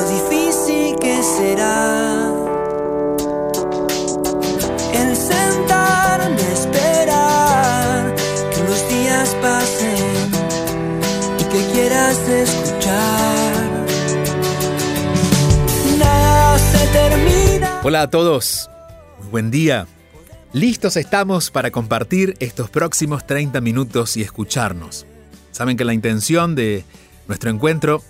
lo difícil que será. El sentarme esperar que los días pasen y que quieras escuchar. Nada se termina. Hola a todos, muy buen día. Listos estamos para compartir estos próximos 30 minutos y escucharnos. Saben que la intención de nuestro encuentro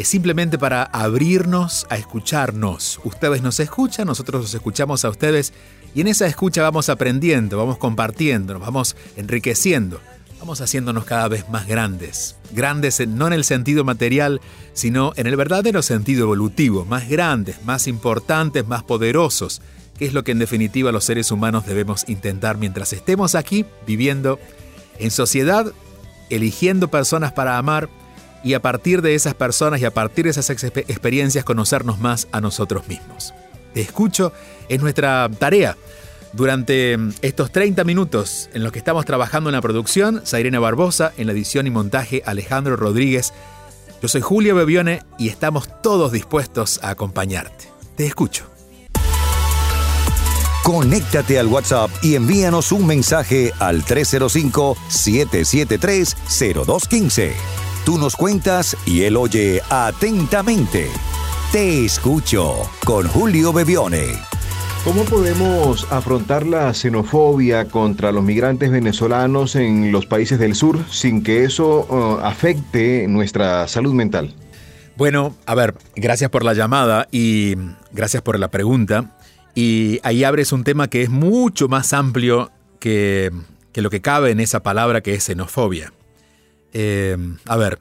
es simplemente para abrirnos a escucharnos. Ustedes nos escuchan, nosotros los escuchamos a ustedes y en esa escucha vamos aprendiendo, vamos compartiendo, nos vamos enriqueciendo, vamos haciéndonos cada vez más grandes. Grandes no en el sentido material, sino en el verdadero sentido evolutivo, más grandes, más importantes, más poderosos que es lo que en definitiva los seres humanos debemos intentar mientras estemos aquí viviendo en sociedad, eligiendo personas para amar y a partir de esas personas y a partir de esas experiencias conocernos más a nosotros mismos. Te escucho, es nuestra tarea. Durante estos 30 minutos en los que estamos trabajando en la producción, Sairena Barbosa, en la edición y montaje Alejandro Rodríguez, yo soy Julio Bebione y estamos todos dispuestos a acompañarte. Te escucho. Conéctate al WhatsApp y envíanos un mensaje al 305-773-0215. Tú nos cuentas y él oye atentamente. Te escucho con Julio Bebione. ¿Cómo podemos afrontar la xenofobia contra los migrantes venezolanos en los países del sur sin que eso uh, afecte nuestra salud mental? Bueno, a ver, gracias por la llamada y gracias por la pregunta. Y ahí abres un tema que es mucho más amplio que, que lo que cabe en esa palabra que es xenofobia. Eh, a ver,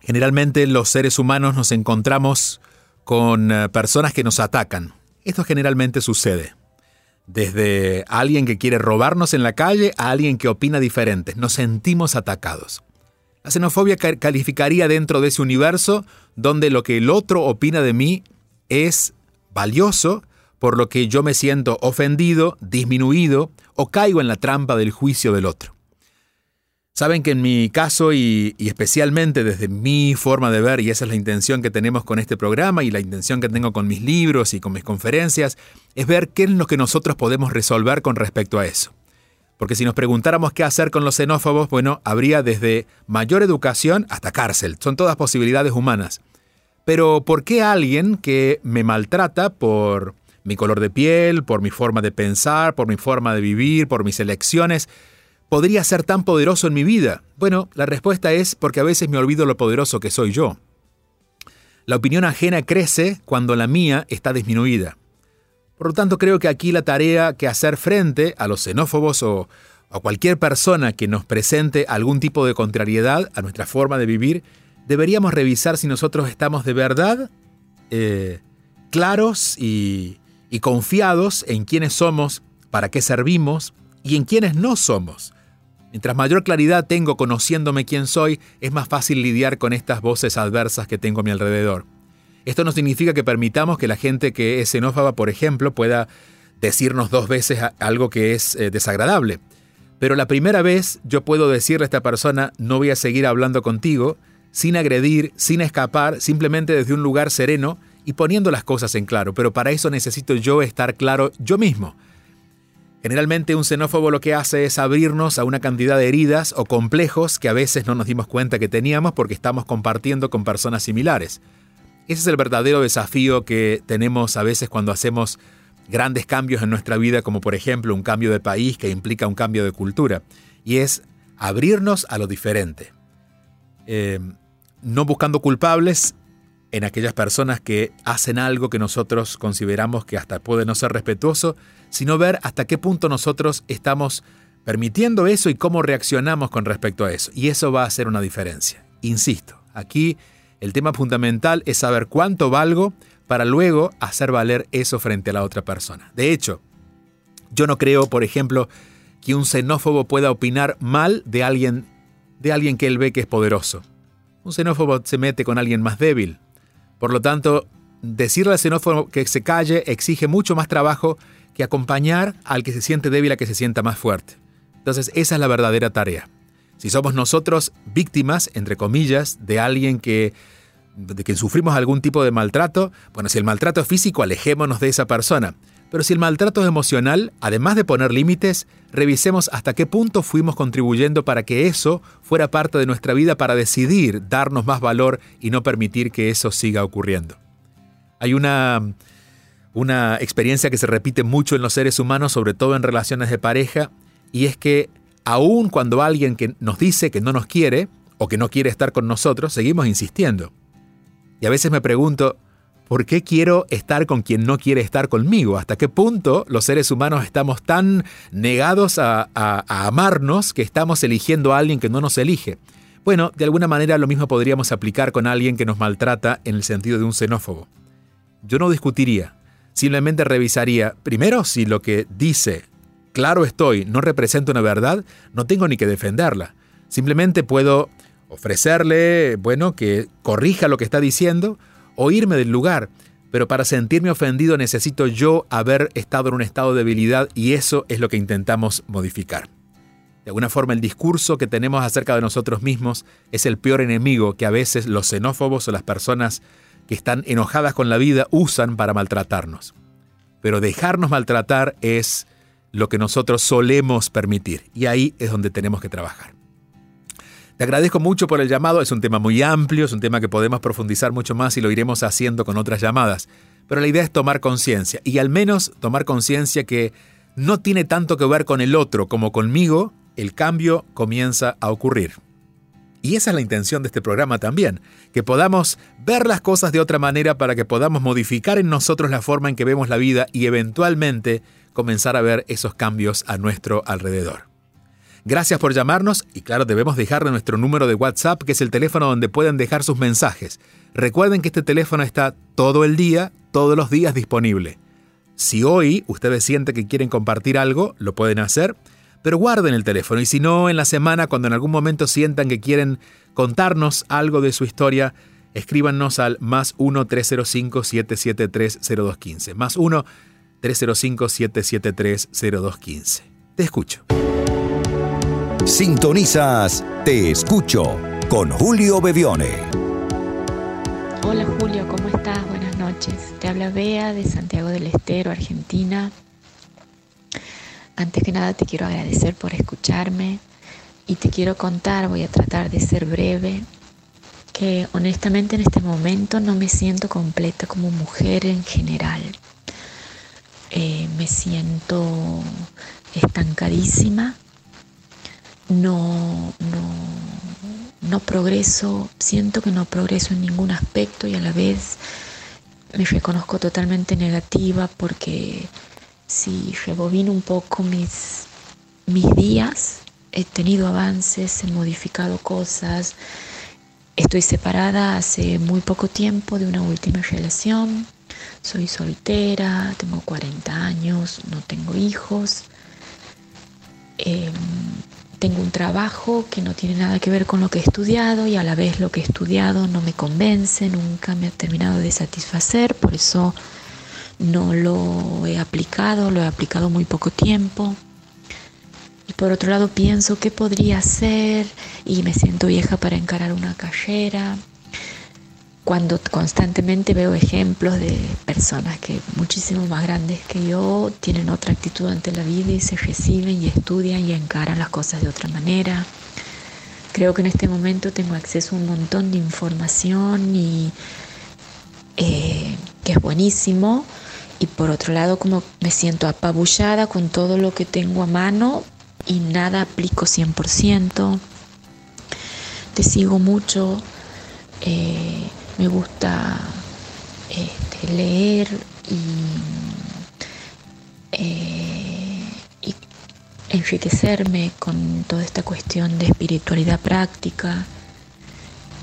generalmente los seres humanos nos encontramos con eh, personas que nos atacan. Esto generalmente sucede. Desde alguien que quiere robarnos en la calle a alguien que opina diferente. Nos sentimos atacados. La xenofobia calificaría dentro de ese universo donde lo que el otro opina de mí es valioso, por lo que yo me siento ofendido, disminuido o caigo en la trampa del juicio del otro. Saben que en mi caso y, especialmente desde mi forma de ver, y esa es la intención que tenemos con este programa y la intención que tengo con mis libros y con mis conferencias, es ver qué es lo que nosotros podemos resolver con respecto a eso. Porque si nos preguntáramos qué hacer con los xenófobos, bueno, habría desde mayor educación hasta cárcel. Son todas posibilidades humanas. Pero ¿por qué alguien que me maltrata por mi color de piel, por mi forma de pensar, por mi forma de vivir, por mis elecciones, podría ser tan poderoso en mi vida? Bueno, la respuesta es porque a veces me olvido lo poderoso que soy yo. La opinión ajena crece cuando la mía está disminuida. Por lo tanto, creo que aquí la tarea que hacer frente a los xenófobos o a cualquier persona que nos presente algún tipo de contrariedad a nuestra forma de vivir, deberíamos revisar si nosotros estamos de verdad eh, claros y, y confiados en quiénes somos, para qué servimos y en quiénes no somos. Mientras mayor claridad tengo conociéndome quién soy, es más fácil lidiar con estas voces adversas que tengo a mi alrededor. Esto no significa que permitamos que la gente que es xenófoba, por ejemplo, pueda decirnos dos veces algo que es eh, desagradable. Pero la primera vez yo puedo decirle a esta persona, no voy a seguir hablando contigo, sin agredir, sin escapar, simplemente desde un lugar sereno y poniendo las cosas en claro, pero para eso necesito yo estar claro yo mismo. Generalmente un xenófobo lo que hace es abrirnos a una cantidad de heridas o complejos que a veces no nos dimos cuenta que teníamos porque estamos compartiendo con personas similares. Ese es el verdadero desafío que tenemos a veces cuando hacemos grandes cambios en nuestra vida, como por ejemplo un cambio de país que implica un cambio de cultura, y es abrirnos a lo diferente. Eh, no buscando culpables, en aquellas personas que hacen algo que nosotros consideramos que hasta puede no ser respetuoso, sino ver hasta qué punto nosotros estamos permitiendo eso y cómo reaccionamos con respecto a eso. Y eso va a hacer una diferencia. Insisto, aquí El tema fundamental es saber cuánto valgo para luego hacer valer eso frente a la otra persona. De hecho, yo no creo, por ejemplo, que un xenófobo pueda opinar mal de alguien, de alguien que él ve que es poderoso. Un xenófobo se mete con alguien más débil. Por lo tanto, decirle al xenófobo que se calle exige mucho más trabajo que acompañar al que se siente débil a que se sienta más fuerte. Entonces, esa es la verdadera tarea. Si somos nosotros víctimas, entre comillas, de alguien que de que sufrimos algún tipo de maltrato, bueno, si el maltrato es físico, alejémonos de esa persona. Pero si el maltrato es emocional, además de poner límites, revisemos hasta qué punto fuimos contribuyendo para que eso fuera parte de nuestra vida para decidir darnos más valor y no permitir que eso siga ocurriendo. Hay una, una experiencia que se repite mucho en los seres humanos, sobre todo en relaciones de pareja, y es que aun cuando alguien que nos dice que no nos quiere o que no quiere estar con nosotros, seguimos insistiendo. Y a veces me pregunto, ¿por qué quiero estar con quien no quiere estar conmigo? ¿Hasta qué punto los seres humanos estamos tan negados a, amarnos que estamos eligiendo a alguien que no nos elige? Bueno, de alguna manera lo mismo podríamos aplicar con alguien que nos maltrata en el sentido de un xenófobo. Yo no discutiría, simplemente revisaría, primero, si lo que dice, claro estoy, no representa una verdad, no tengo ni que defenderla. Simplemente puedo ofrecerle, bueno, que corrija lo que está diciendo o irme del lugar. Pero para sentirme ofendido necesito yo haber estado en un estado de debilidad y eso es lo que intentamos modificar. De alguna forma el discurso que tenemos acerca de nosotros mismos es el peor enemigo que a veces los xenófobos o las personas que están enojadas con la vida usan para maltratarnos. Pero dejarnos maltratar es lo que nosotros solemos permitir y ahí es donde tenemos que trabajar. Te agradezco mucho por el llamado, es un tema muy amplio, es un tema que podemos profundizar mucho más y lo iremos haciendo con otras llamadas. Pero la idea es tomar conciencia y al menos tomar conciencia que no tiene tanto que ver con el otro como conmigo, el cambio comienza a ocurrir. Y esa es la intención de este programa también, que podamos ver las cosas de otra manera para que podamos modificar en nosotros la forma en que vemos la vida y eventualmente comenzar a ver esos cambios a nuestro alrededor. Gracias por llamarnos y claro, debemos dejarle nuestro número de WhatsApp, que es el teléfono donde pueden dejar sus mensajes. Recuerden que este teléfono está todo el día, todos los días disponible. Si hoy ustedes sienten que quieren compartir algo, lo pueden hacer, pero guarden el teléfono y si no, en la semana, cuando en algún momento sientan que quieren contarnos algo de su historia, escríbanos al más 1-305-773-0215. Más 1-305-773-0215. Te escucho. Sintonizas Te Escucho con Julio Bevione. Hola Julio, ¿cómo estás? Buenas noches. Te habla Bea de Santiago del Estero, Argentina. Antes que nada te quiero agradecer por escucharme y te quiero contar, voy a tratar de ser breve, que honestamente en este momento no me siento completa como mujer en general. Eh, me siento estancadísima no, no, no progreso, siento que no progreso en ningún aspecto y a la vez me reconozco totalmente negativa porque si rebobino un poco mis, mis días, he tenido avances, he modificado cosas, estoy separada hace muy poco tiempo de una última relación, soy soltera, tengo 40 años, no tengo hijos. Em, tengo un trabajo que no tiene nada que ver con lo que he estudiado y a la vez lo que he estudiado no me convence, nunca me ha terminado de satisfacer, por eso no lo he aplicado, lo he aplicado muy poco tiempo. Y por otro lado pienso qué podría hacer y me siento vieja para encarar una carrera cuando constantemente veo ejemplos de personas que muchísimo más grandes que yo tienen otra actitud ante la vida y se reciben y estudian y encaran las cosas de otra manera. Creo que en este momento tengo acceso a un montón de información y eh, que es buenísimo. Y por otro lado, como me siento apabullada con todo lo que tengo a mano y nada aplico 100%. Te sigo mucho. Eh, me gusta este, leer eh, y, enriquecerme con toda esta cuestión de espiritualidad práctica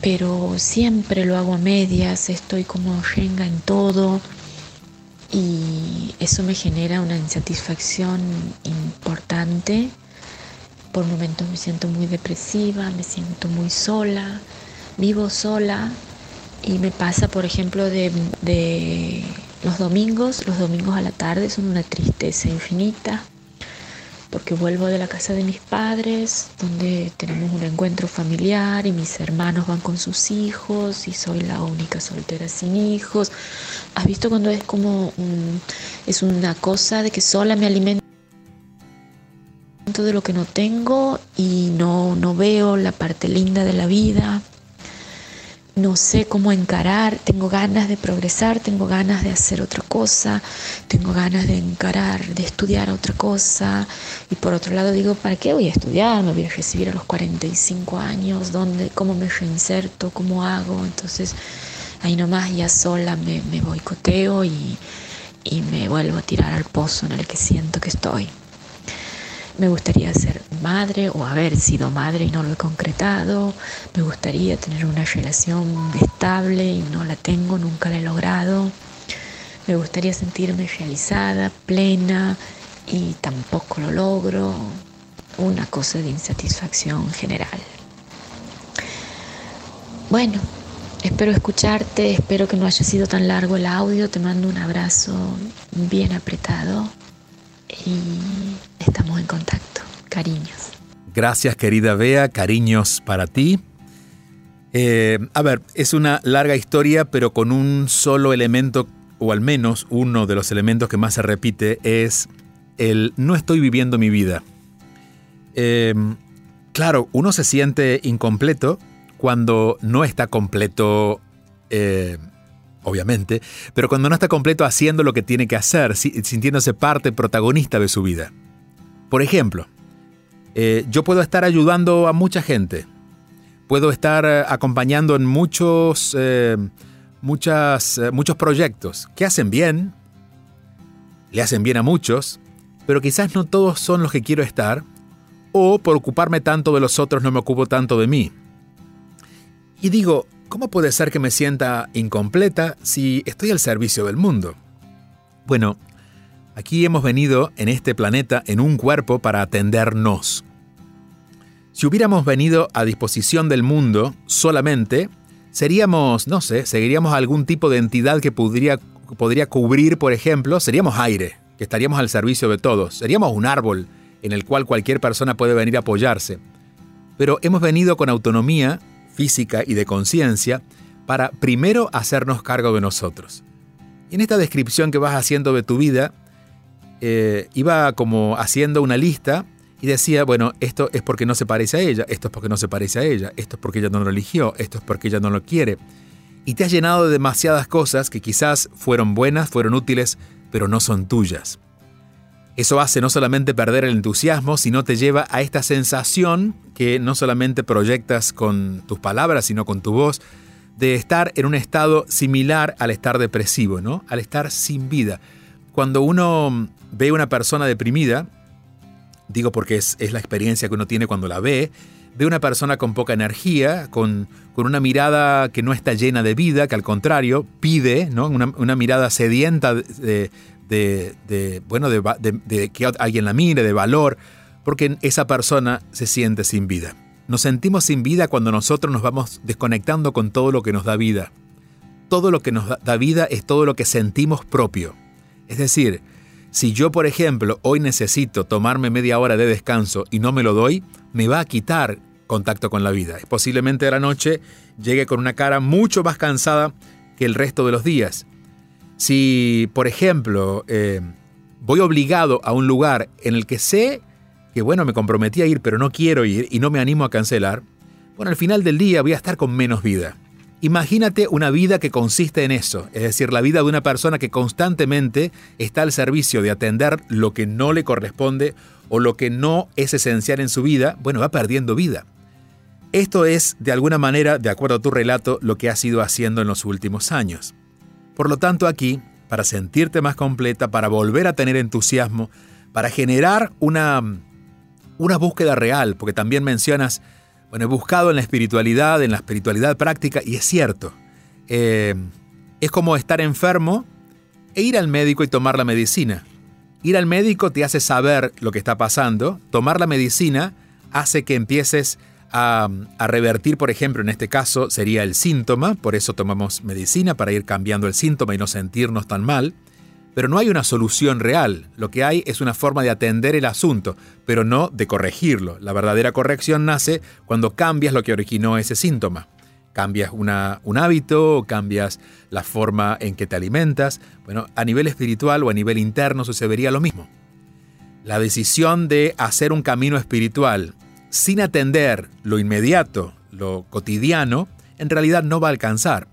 pero siempre lo hago a medias, estoy como renga en todo y eso me genera una insatisfacción importante. Por momentos me siento muy depresiva, me siento muy sola, vivo sola y me pasa, por ejemplo, de, de los domingos, los domingos a la tarde son una tristeza infinita porque vuelvo de la casa de mis padres, donde tenemos un encuentro familiar y mis hermanos van con sus hijos y soy la única soltera sin hijos. ¿Has visto cuando es como es una cosa de que sola me alimento de lo que no tengo y no, no veo la parte linda de la vida? No sé cómo encarar, tengo ganas de progresar, tengo ganas de hacer otra cosa, tengo ganas de encarar, de estudiar otra cosa. Y por otro lado digo, ¿para qué voy a estudiar? Me voy a recibir a los 45 años, ¿dónde, ¿cómo me reinserto? ¿Cómo hago? Entonces ahí nomás ya sola me, me boicoteo y, y me vuelvo a tirar al pozo en el que siento que estoy. Me gustaría ser madre o haber sido madre y no lo he concretado. Me gustaría tener una relación estable y no la tengo, nunca la he logrado. Me gustaría sentirme realizada, plena y tampoco lo logro. Una cosa de insatisfacción general. Bueno, espero escucharte, espero que no haya sido tan largo el audio. Te mando un abrazo bien apretado y estamos en contacto. Cariños. Gracias querida Bea, cariños para ti. Eh, a ver, es una larga historia, pero con un solo elemento, o al menos uno de los elementos que más se repite, es el no estoy viviendo mi vida. Eh, claro, uno se siente incompleto cuando no está completo eh, obviamente, pero cuando no está completo haciendo lo que tiene que hacer, sintiéndose parte protagonista de su vida. Por ejemplo, eh, yo puedo estar ayudando a mucha gente, puedo estar eh, acompañando en muchos, eh, muchas, muchos proyectos que hacen bien, le hacen bien a muchos, pero quizás no todos son los que quiero estar, o por ocuparme tanto de los otros no me ocupo tanto de mí. Y digo, ¿Cómo puede ser que me sienta incompleta si estoy al servicio del mundo? Bueno, aquí hemos venido en este planeta en un cuerpo para atendernos. Si hubiéramos venido a disposición del mundo solamente, seríamos, no sé, seguiríamos algún tipo de entidad que podría, podría cubrir, por ejemplo, seríamos aire, que estaríamos al servicio de todos, seríamos un árbol en el cual cualquier persona puede venir a apoyarse. Pero hemos venido con autonomía física y de conciencia para primero hacernos cargo de nosotros. En esta descripción que vas haciendo de tu vida, eh, iba como haciendo una lista y decía, bueno, esto es porque no se parece a ella, esto es porque no se parece a ella, esto es porque ella no lo eligió, esto es porque ella no lo quiere. Y te has llenado de demasiadas cosas que quizás fueron buenas, fueron útiles, pero no son tuyas. Eso hace no solamente perder el entusiasmo, sino te lleva a esta sensación que no solamente proyectas con tus palabras, sino con tu voz, de estar en un estado similar al estar depresivo, ¿no? Al estar sin vida. Cuando uno ve una persona deprimida, digo porque es, la experiencia que uno tiene cuando la ve, ve una persona con poca energía, con, con, una mirada que no está llena de vida, que al contrario pide, ¿no? una, una mirada sedienta de, de, bueno, de, que alguien la mire, de valor, porque esa persona se siente sin vida. Nos sentimos sin vida cuando nosotros nos vamos desconectando con todo lo que nos da vida. Todo lo que nos da vida es todo lo que sentimos propio. Es decir, si yo, por ejemplo, hoy necesito tomarme media hora de descanso y no me lo doy, me va a quitar contacto con la vida. Posiblemente de la noche llegue con una cara mucho más cansada que el resto de los días. Si, por ejemplo, eh, voy obligado a un lugar en el que sé que, bueno, me comprometí a ir, pero no quiero ir y no me animo a cancelar, bueno, al final del día voy a estar con menos vida. Imagínate una vida que consiste en eso, es decir, la vida de una persona que constantemente está al servicio de atender lo que no le corresponde o lo que no es esencial en su vida, bueno, va perdiendo vida. Esto es, de alguna manera, de acuerdo a tu relato, lo que has ido haciendo en los últimos años. Por lo tanto, aquí, para sentirte más completa, para volver a tener entusiasmo, para generar una, una búsqueda real, porque también mencionas, Bueno, he buscado en la espiritualidad, en la espiritualidad práctica, y es cierto. Eh, es como estar enfermo e ir al médico y tomar la medicina. Ir al médico te hace saber lo que está pasando, tomar la medicina hace que empieces a, a, revertir, por ejemplo, en este caso sería el síntoma, por eso tomamos medicina para ir cambiando el síntoma y no sentirnos tan mal. Pero no hay una solución real, lo que hay es una forma de atender el asunto, pero no de corregirlo. La verdadera corrección nace cuando cambias lo que originó ese síntoma. Cambias una, un hábito, cambias la forma en que te alimentas. Bueno, a nivel espiritual o a nivel interno sucedería lo mismo. La decisión de hacer un camino espiritual sin atender lo inmediato, lo cotidiano, en realidad no va a alcanzar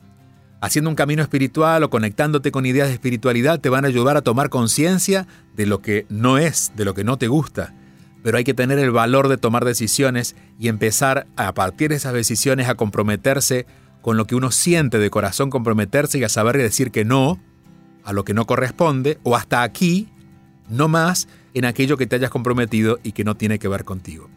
haciendo un camino espiritual o conectándote con ideas de espiritualidad te van a ayudar a tomar conciencia de lo que no es, de lo que no te gusta. Pero hay que tener el valor de tomar decisiones y empezar a partir de esas decisiones a comprometerse con lo que uno siente de corazón, comprometerse y a saber decir que no a lo que no corresponde o hasta aquí, no más en aquello que te hayas comprometido y que no tiene que ver contigo.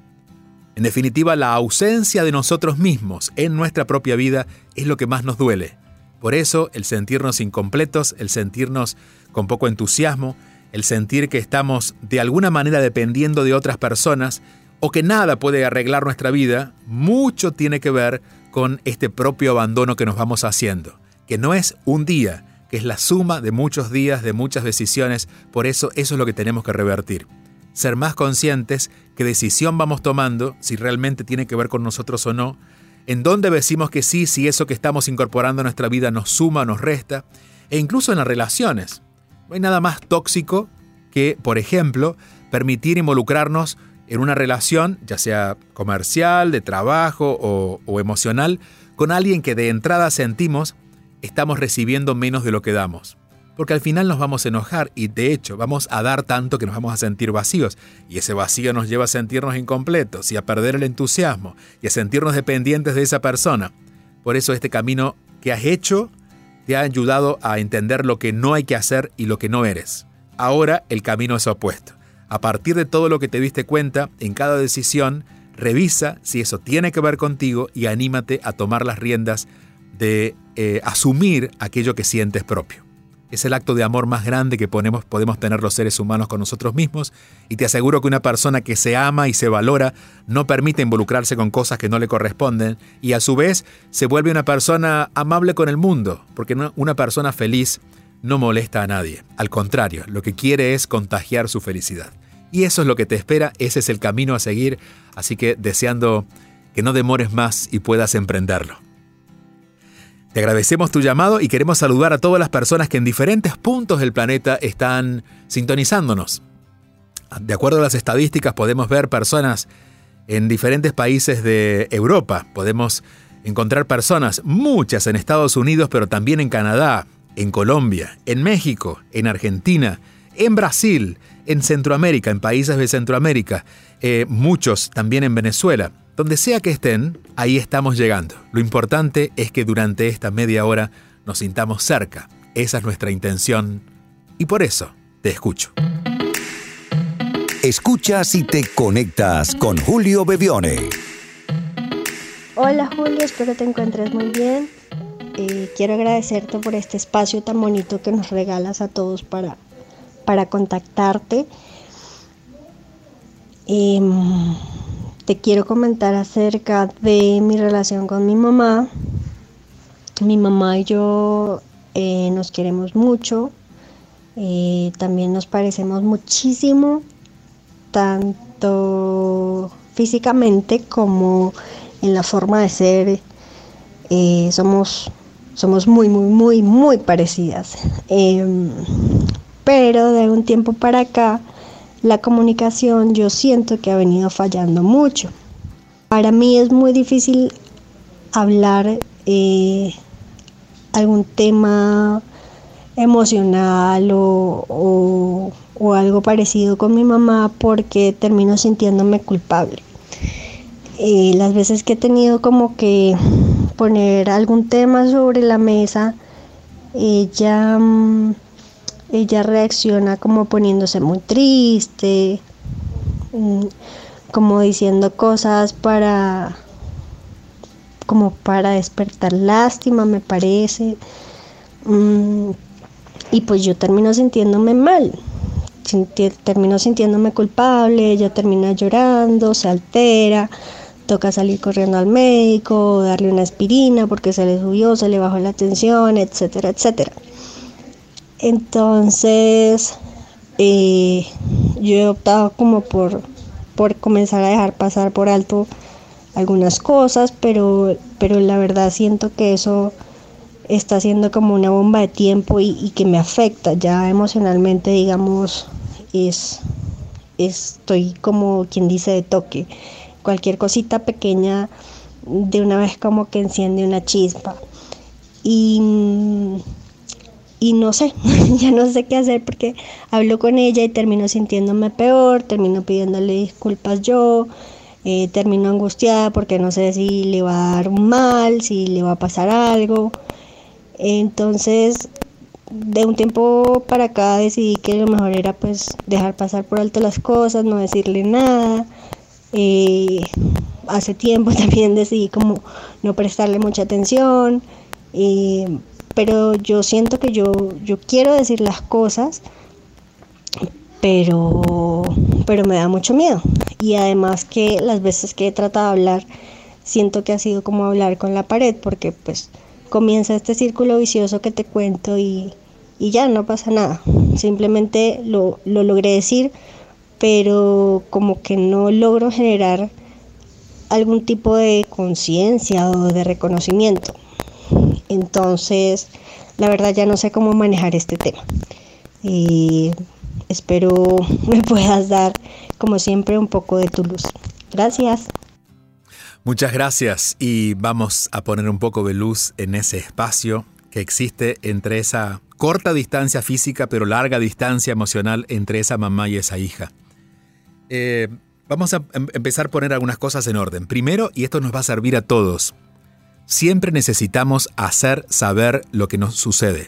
En definitiva, la ausencia de nosotros mismos en nuestra propia vida es lo que más nos duele por eso el sentirnos incompletos, el sentirnos con poco entusiasmo, el sentir que estamos de alguna manera dependiendo de otras personas o que nada puede arreglar nuestra vida, mucho tiene que ver con este propio abandono que nos vamos haciendo, que no es un día, que es la suma de muchos días, de muchas decisiones, por eso eso es lo que tenemos que revertir. Ser más conscientes qué decisión vamos tomando, si realmente tiene que ver con nosotros o no, en dónde decimos que sí si eso que estamos incorporando a nuestra vida nos suma nos resta, e incluso en las relaciones. No hay nada más tóxico que, por ejemplo, permitir involucrarnos en una relación, ya sea comercial, de trabajo o, o emocional, con alguien que de entrada sentimos estamos recibiendo menos de lo que damos porque al final nos vamos a enojar y de hecho vamos a dar tanto que nos vamos a sentir vacíos y ese vacío nos lleva a sentirnos incompletos y a perder el entusiasmo y a sentirnos dependientes de esa persona. Por eso este camino que has hecho te ha ayudado a entender lo que no hay que hacer y lo que no eres. Ahora el camino es opuesto. A partir de todo lo que te diste cuenta en cada decisión, revisa si eso tiene que ver contigo y anímate a tomar las riendas de eh, asumir aquello que sientes propio. Es el acto de amor más grande que podemos tener los seres humanos con nosotros mismos y te aseguro que una persona que se ama y se valora no permite involucrarse con cosas que no le corresponden y a su vez se vuelve una persona amable con el mundo, porque una persona feliz no molesta a nadie. Al contrario, lo que quiere es contagiar su felicidad. Y eso es lo que te espera, ese es el camino a seguir, así que deseando que no demores más y puedas emprenderlo. Te agradecemos tu llamado y queremos saludar a todas las personas que en diferentes puntos del planeta están sintonizándonos. De acuerdo a las estadísticas podemos ver personas en diferentes países de Europa, podemos encontrar personas, muchas en Estados Unidos, pero también en Canadá, en Colombia, en México, en Argentina, en Brasil, en Centroamérica, en países de Centroamérica, eh, muchos también en Venezuela. Donde sea que estén, ahí estamos llegando. Lo importante es que durante esta media hora nos sintamos cerca. Esa es nuestra intención y por eso te escucho. Escuchas y te conectas con Julio Bebione. Hola Julio, espero te encuentres muy bien. Eh, quiero agradecerte por este espacio tan bonito que nos regalas a todos para, para contactarte. Eh, te quiero comentar acerca de mi relación con mi mamá. Mi mamá y yo eh, nos queremos mucho, eh, también nos parecemos muchísimo, tanto físicamente como en la forma de ser. Eh, somos, somos muy, muy, muy, muy parecidas. Em, pero de un tiempo para acá, la comunicación yo siento que ha venido fallando mucho. Para mí es muy difícil hablar eh, algún tema emocional o, algo parecido con mi mamá porque termino sintiéndome culpable. Eh, las veces que he tenido como que poner algún tema sobre la mesa, ella... Mm, ella reacciona como poniéndose muy triste, mm, como diciendo cosas para, como para despertar lástima, me parece. Mm, y pues yo termino sintiéndome mal, termino sintiéndome culpable, ella termina llorando, se altera, toca salir corriendo al médico, darle una aspirina porque se le subió, se le bajó la tensión, etcétera, etcétera. Entonces, eh, yo he optado como por, por comenzar a dejar pasar por alto algunas cosas, pero, pero la verdad siento que eso está siendo como una bomba de tiempo y, que me afecta ya emocionalmente, digamos, es, estoy como quien dice de toque. Cualquier cosita pequeña de una vez como que enciende una chispa. Y, y no sé, ya no sé qué hacer porque hablo con ella y termino sintiéndome peor, termino pidiéndole disculpas yo, eh, termino angustiada porque no sé si le va a dar mal, si le va a pasar algo. Entonces, de un tiempo para acá decidí que lo mejor era pues dejar pasar por alto las cosas, no decirle nada. Eh, hace tiempo también decidí como no prestarle mucha atención. Eh, pero yo siento que yo, yo quiero decir las cosas, pero, pero me da mucho miedo. Y además que las veces que he tratado de hablar, siento que ha sido como hablar con la pared, porque pues comienza este círculo vicioso que te cuento y, ya no pasa nada. Simplemente lo, lo logré decir, pero como que no logro generar algún tipo de conciencia o de reconocimiento. Entonces, la verdad ya no sé cómo manejar este tema. Y espero me puedas dar, como siempre, un poco de tu luz. Gracias. Muchas gracias y vamos a poner un poco de luz en ese espacio que existe entre esa corta distancia física pero larga distancia emocional entre esa mamá y esa hija. Eh, vamos a em-, empezar a poner algunas cosas en orden. Primero, y esto nos va a servir a todos, siempre necesitamos hacer saber lo que nos sucede.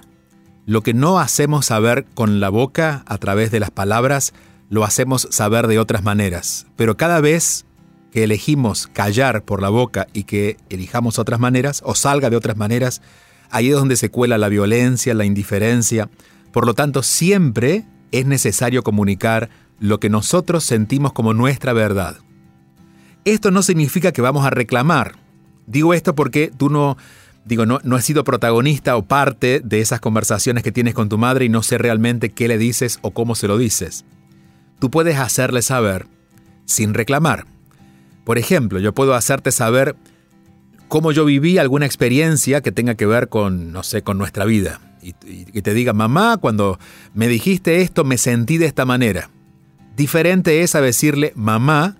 Lo que no hacemos saber con la boca a través de las palabras, lo hacemos saber de otras maneras. Pero cada vez que elegimos callar por la boca y que elijamos otras maneras o salga de otras maneras, ahí es donde se cuela la violencia, la indiferencia. Por lo tanto, siempre es necesario comunicar lo que nosotros sentimos como nuestra verdad. Esto no significa que vamos a reclamar. Digo esto porque tú no, digo, no, no has sido protagonista o parte de esas conversaciones que tienes con tu madre y no sé realmente qué le dices o cómo se lo dices. Tú puedes hacerle saber sin reclamar. Por ejemplo, yo puedo hacerte saber cómo yo viví alguna experiencia que tenga que ver con, no sé, con nuestra vida. Y, que te diga, mamá, cuando me dijiste esto me sentí de esta manera. Diferente es a decirle, mamá,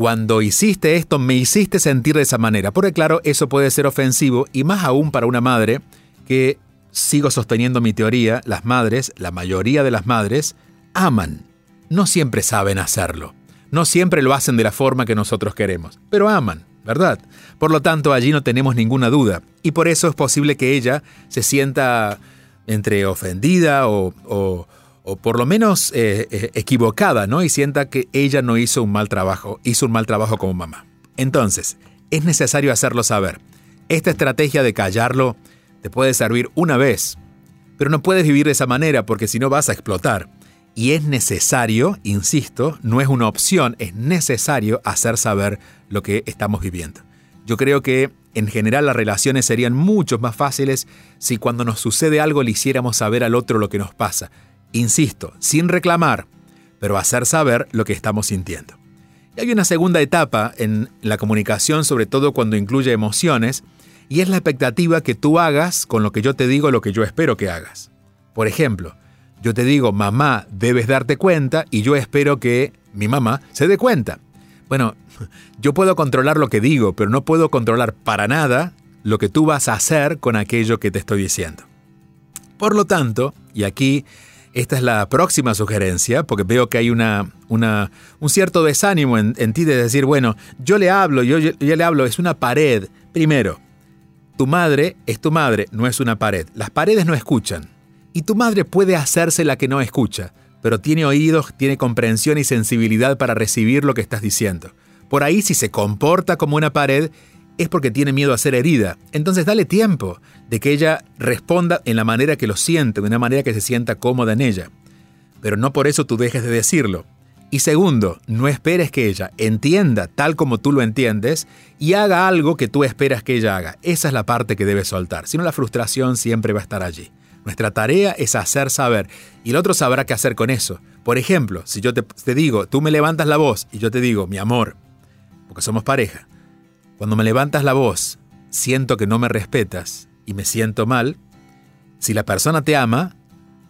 cuando hiciste esto me hiciste sentir de esa manera. Porque claro, eso puede ser ofensivo y más aún para una madre que, sigo sosteniendo mi teoría, las madres, la mayoría de las madres, aman. No siempre saben hacerlo. No siempre lo hacen de la forma que nosotros queremos, pero aman, ¿verdad? Por lo tanto, allí no tenemos ninguna duda, y por eso es posible que ella se sienta entre ofendida o, por lo menos eh, eh, equivocada, ¿no? Y sienta que ella no hizo un mal trabajo, hizo un mal trabajo como mamá. Entonces, es necesario hacerlo saber. Esta estrategia de callarlo te puede servir una vez, pero no puedes vivir de esa manera porque si no vas a explotar. Y es necesario, insisto, no es una opción, es necesario hacer saber lo que estamos viviendo. Yo creo que en general las relaciones serían mucho más fáciles si cuando nos sucede algo le hiciéramos saber al otro lo que nos pasa. Insisto, sin reclamar, pero hacer saber lo que estamos sintiendo. Y hay una segunda etapa en la comunicación, sobre todo cuando incluye emociones, y es la expectativa que tú hagas con lo que yo te digo lo que yo espero que hagas. Por ejemplo, yo te digo, mamá, debes darte cuenta y yo espero que mi mamá se dé cuenta. Bueno, yo puedo controlar lo que digo, pero no puedo controlar para nada lo que tú vas a hacer con aquello que te estoy diciendo. Por lo tanto, y aquí esta es la próxima sugerencia, porque veo que hay una, un cierto desánimo en, ti de decir, bueno, yo le hablo, yo, yo le hablo, es una pared. Primero, tu madre es tu madre, no es una pared. Las paredes no escuchan. Y tu madre puede hacerse la que no escucha, pero tiene oídos, tiene comprensión y sensibilidad para recibir lo que estás diciendo. Por ahí si se comporta como una pared, es porque tiene miedo a ser herida. Entonces dale tiempo de que ella responda en la manera que lo siente, de una manera que se sienta cómoda en ella. Pero no por eso tú dejes de decirlo. Y segundo, no esperes que ella entienda tal como tú lo entiendes y haga algo que tú esperas que ella haga. Esa es la parte que debes soltar, si no la frustración siempre va a estar allí. Nuestra tarea es hacer saber y el otro sabrá qué hacer con eso. Por ejemplo, si yo te, te digo, tú me levantas la voz y yo te digo, mi amor, porque somos pareja, cuando me levantas la voz, siento que no me respetas y me siento mal, si la persona te ama,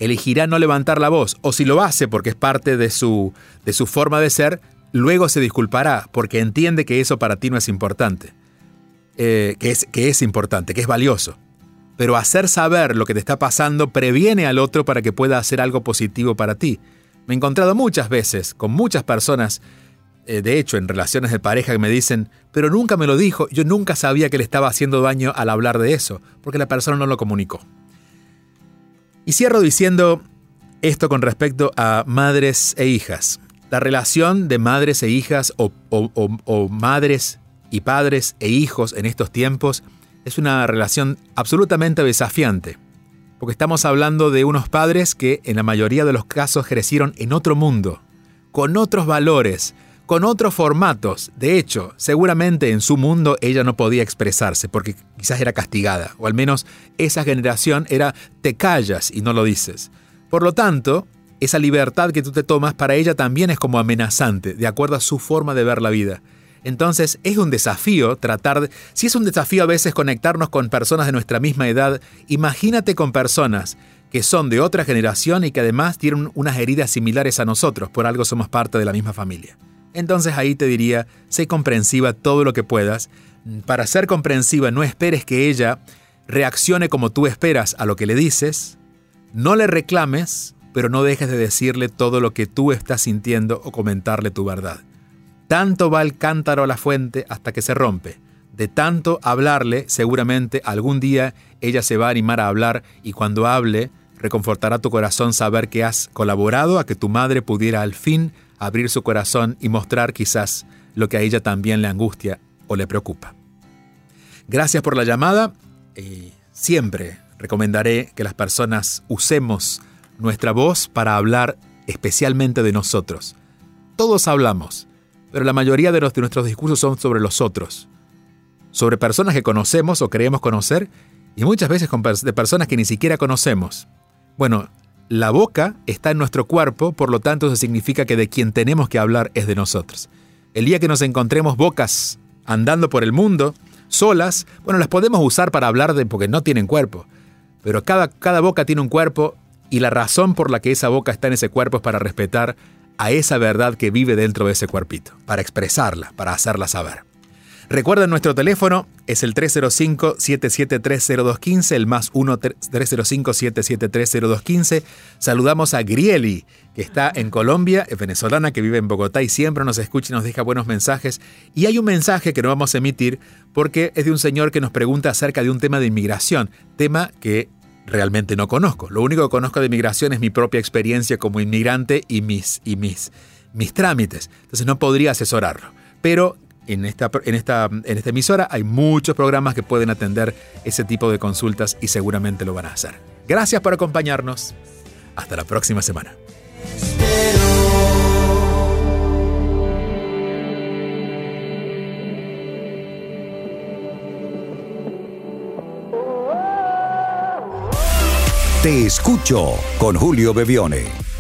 elegirá no levantar la voz, o si lo hace porque es parte de su, de su forma de ser, luego se disculpará porque entiende que eso para ti no es importante, eh, que, es, que es importante, que es valioso. Pero hacer saber lo que te está pasando previene al otro para que pueda hacer algo positivo para ti. Me he encontrado muchas veces con muchas personas, de hecho en relaciones de pareja, que me dicen, pero nunca me lo dijo, yo nunca sabía que le estaba haciendo daño al hablar de eso, porque la persona no lo comunicó. Y cierro diciendo esto con respecto a madres e hijas. La relación de madres e hijas o, o, madres y padres e hijos en estos tiempos es una relación absolutamente desafiante, porque estamos hablando de unos padres que en la mayoría de los casos crecieron en otro mundo, con otros valores, con otros formatos. De hecho, seguramente en su mundo ella no podía expresarse porque quizás era castigada, o al menos esa generación era te callas y no lo dices. Por lo tanto, esa libertad que tú te tomas para ella también es como amenazante, de acuerdo a su forma de ver la vida. Entonces es un desafío tratar de... Si es un desafío a veces conectarnos con personas de nuestra misma edad, imagínate con personas que son de otra generación y que además tienen unas heridas similares a nosotros, por algo somos parte de la misma familia. Entonces ahí te diría, sé comprensiva todo lo que puedas. Para ser comprensiva no esperes que ella reaccione como tú esperas a lo que le dices. No le reclames, pero no dejes de decirle todo lo que tú estás sintiendo o comentarle tu verdad. Tanto va el cántaro a la fuente hasta que se rompe. De tanto hablarle, seguramente algún día ella se va a animar a hablar y cuando hable, reconfortará tu corazón saber que has colaborado a que tu madre pudiera al fin abrir su corazón y mostrar quizás lo que a ella también le angustia o le preocupa. Gracias por la llamada. y siempre recomendaré que las personas usemos nuestra voz para hablar especialmente de nosotros. Todos hablamos, pero la mayoría de, de nuestros discursos son sobre los otros, sobre personas que conocemos o creemos conocer y muchas veces de personas que ni siquiera conocemos. Bueno, la boca está en nuestro cuerpo, por lo tanto eso significa que de quien tenemos que hablar es de nosotros. El día que nos encontremos bocas andando por el mundo, solas, bueno, las podemos usar para hablar de porque no tienen cuerpo. Pero cada, cada boca tiene un cuerpo y la razón por la que esa boca está en ese cuerpo es para respetar a esa verdad que vive dentro de ese cuerpito, para expresarla, para hacerla saber. Recuerden nuestro teléfono, es el 305-7730215, el más 1-305-7730215. Saludamos a Grieli, que está en Colombia, es venezolana, que vive en Bogotá y siempre nos escucha y nos deja buenos mensajes. Y hay un mensaje que no vamos a emitir porque es de un señor que nos pregunta acerca de un tema de inmigración, tema que realmente no conozco. Lo único que conozco de inmigración es mi propia experiencia como inmigrante y mis, y mis, mis trámites. Entonces no podría asesorarlo. Pero en esta, en, esta, en esta emisora hay muchos programas que pueden atender ese tipo de consultas y seguramente lo van a hacer. Gracias por acompañarnos. Hasta la próxima semana. Te escucho con Julio Bevione.